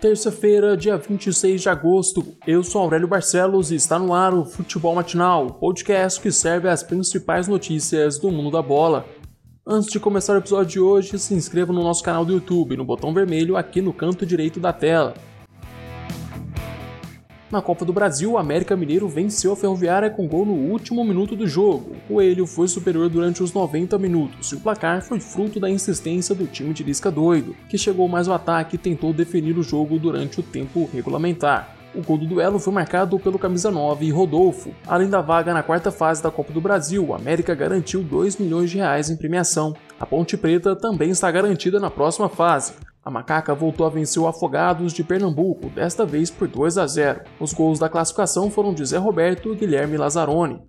Terça-feira, dia 26 de agosto, eu sou Aurélio Barcelos e está no ar o Futebol Matinal, podcast que serve as principais notícias do mundo da bola. Antes de começar o episódio de hoje, se inscreva no nosso canal do YouTube, no botão vermelho aqui no canto direito da tela. Na Copa do Brasil, o América Mineiro venceu a Ferroviária com gol no último minuto do jogo. O Coelho foi superior durante os 90 minutos e o placar foi fruto da insistência do time de Lisca doido, que chegou mais ao ataque e tentou definir o jogo durante o tempo regulamentar. O gol do duelo foi marcado pelo camisa 9 Rodolfo. Além da vaga na quarta fase da Copa do Brasil, o América garantiu 2 milhões de reais em premiação. A Ponte Preta também está garantida na próxima fase. A Macaca voltou a vencer o Afogados de Pernambuco, desta vez por 2 a 0. Os gols da classificação foram de Zé Roberto e Guilherme Lazzaroni.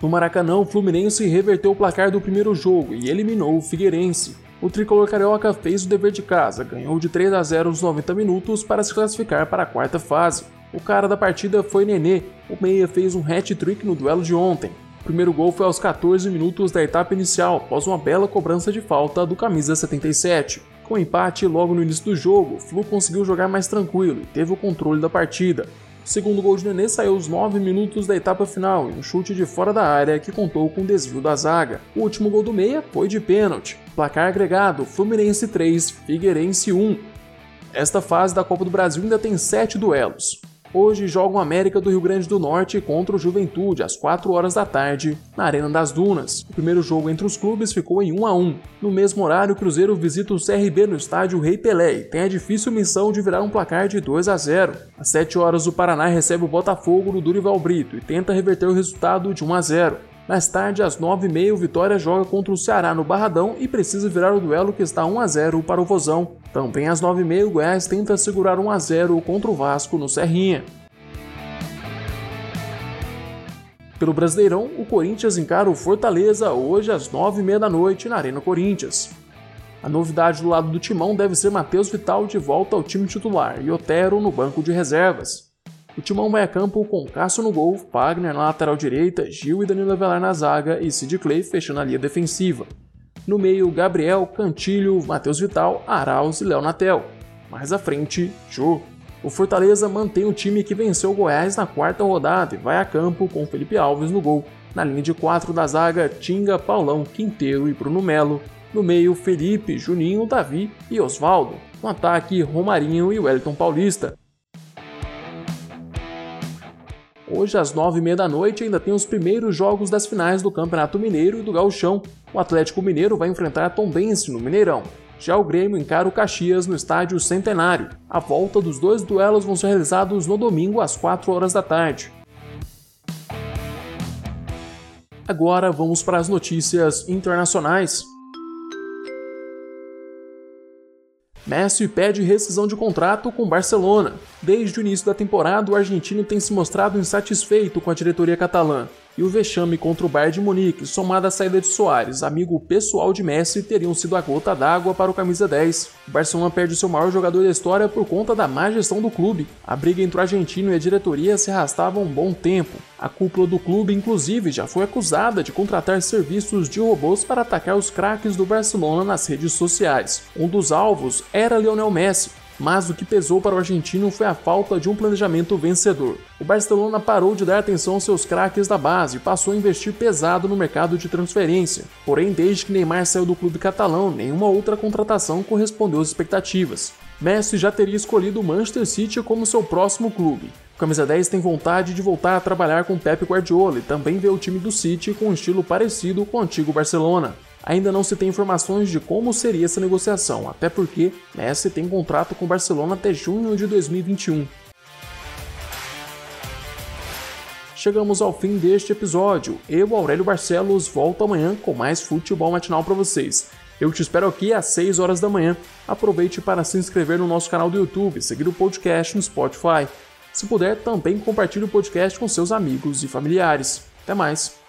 No Maracanã, o Fluminense reverteu o placar do primeiro jogo e eliminou o Figueirense. O tricolor carioca fez o dever de casa, ganhou de 3 a 0 nos 90 minutos para se classificar para a quarta fase. O cara da partida foi Nenê, o meia fez um hat-trick no duelo de ontem. O primeiro gol foi aos 14 minutos da etapa inicial, após uma bela cobrança de falta do camisa 77. Com empate logo no início do jogo, o Flu conseguiu jogar mais tranquilo e teve o controle da partida. O segundo gol de Nenê saiu aos 9 minutos da etapa final em um chute de fora da área que contou com o desvio da zaga. O último gol do meia foi de pênalti. Placar agregado: Fluminense 3, Figueirense 1. Esta fase da Copa do Brasil ainda tem 7 duelos. Hoje jogam América do Rio Grande do Norte contra o Juventude às 4 horas da tarde, na Arena das Dunas. O primeiro jogo entre os clubes ficou em 1 a 1. No mesmo horário, o Cruzeiro visita o CRB no estádio Rei Pelé e tem a difícil missão de virar um placar de 2 a 0. Às 7 horas, o Paraná recebe o Botafogo no Durival Brito e tenta reverter o resultado de 1 a 0. Mais tarde, às 9h30, o Vitória joga contra o Ceará no Barradão e precisa virar o duelo que está 1 a 0 para o Vozão. Também às 9h30, o Goiás tenta segurar 1 a 0 contra o Vasco no Serrinha. Pelo Brasileirão, o Corinthians encara o Fortaleza hoje às 9h30 da noite na Arena Corinthians. A novidade do lado do timão deve ser Matheus Vital de volta ao time titular e Otero no banco de reservas. O Timão vai a campo com Cássio no gol, Wagner na lateral direita, Gil e Danilo Avelar na zaga e Sid Clay fechando a linha defensiva. No meio, Gabriel, Cantilho, Matheus Vital, Arauz e Léo Natel. Mais à frente, Jô. O Fortaleza mantém o time que venceu o Goiás na quarta rodada e vai a campo com Felipe Alves no gol. Na linha de quatro da zaga, Tinga, Paulão, Quinteiro e Bruno Melo. No meio, Felipe, Juninho, Davi e Oswaldo. No ataque, Romarinho e Wellington Paulista. Hoje, às nove e meia da noite, ainda tem os primeiros jogos das finais do Campeonato Mineiro e do Gauchão. O Atlético Mineiro vai enfrentar a Tombense no Mineirão. Já o Grêmio encara o Caxias no estádio Centenário. A volta dos dois duelos vão ser realizados no domingo às 4 horas da tarde. Agora vamos para as notícias internacionais. Messi pede rescisão de contrato com Barcelona. Desde o início da temporada, o argentino tem se mostrado insatisfeito com a diretoria catalã. E o vexame contra o Bayern de Munique, somado à saída de Soares, amigo pessoal de Messi, teriam sido a gota d'água para o camisa 10. O Barcelona perde seu maior jogador da história por conta da má gestão do clube. A briga entre o argentino e a diretoria se arrastava um bom tempo. A cúpula do clube, inclusive, já foi acusada de contratar serviços de robôs para atacar os craques do Barcelona nas redes sociais. Um dos alvos era Lionel Messi, mas o que pesou para o argentino foi a falta de um planejamento vencedor. O Barcelona parou de dar atenção aos seus craques da base e passou a investir pesado no mercado de transferência. Porém, desde que Neymar saiu do clube catalão, nenhuma outra contratação correspondeu às expectativas. Messi já teria escolhido o Manchester City como seu próximo clube. O camisa 10 tem vontade de voltar a trabalhar com Pep Guardiola e também vê o time do City com um estilo parecido com o antigo Barcelona. Ainda não se tem informações de como seria essa negociação, até porque Messi tem contrato com o Barcelona até junho de 2021. Chegamos ao fim deste episódio. Eu, Aurélio Barcelos, volto amanhã com mais futebol matinal para vocês. Eu te espero aqui às 6 horas da manhã. Aproveite para se inscrever no nosso canal do YouTube, seguir o podcast no Spotify. Se puder, também compartilhe o podcast com seus amigos e familiares. Até mais!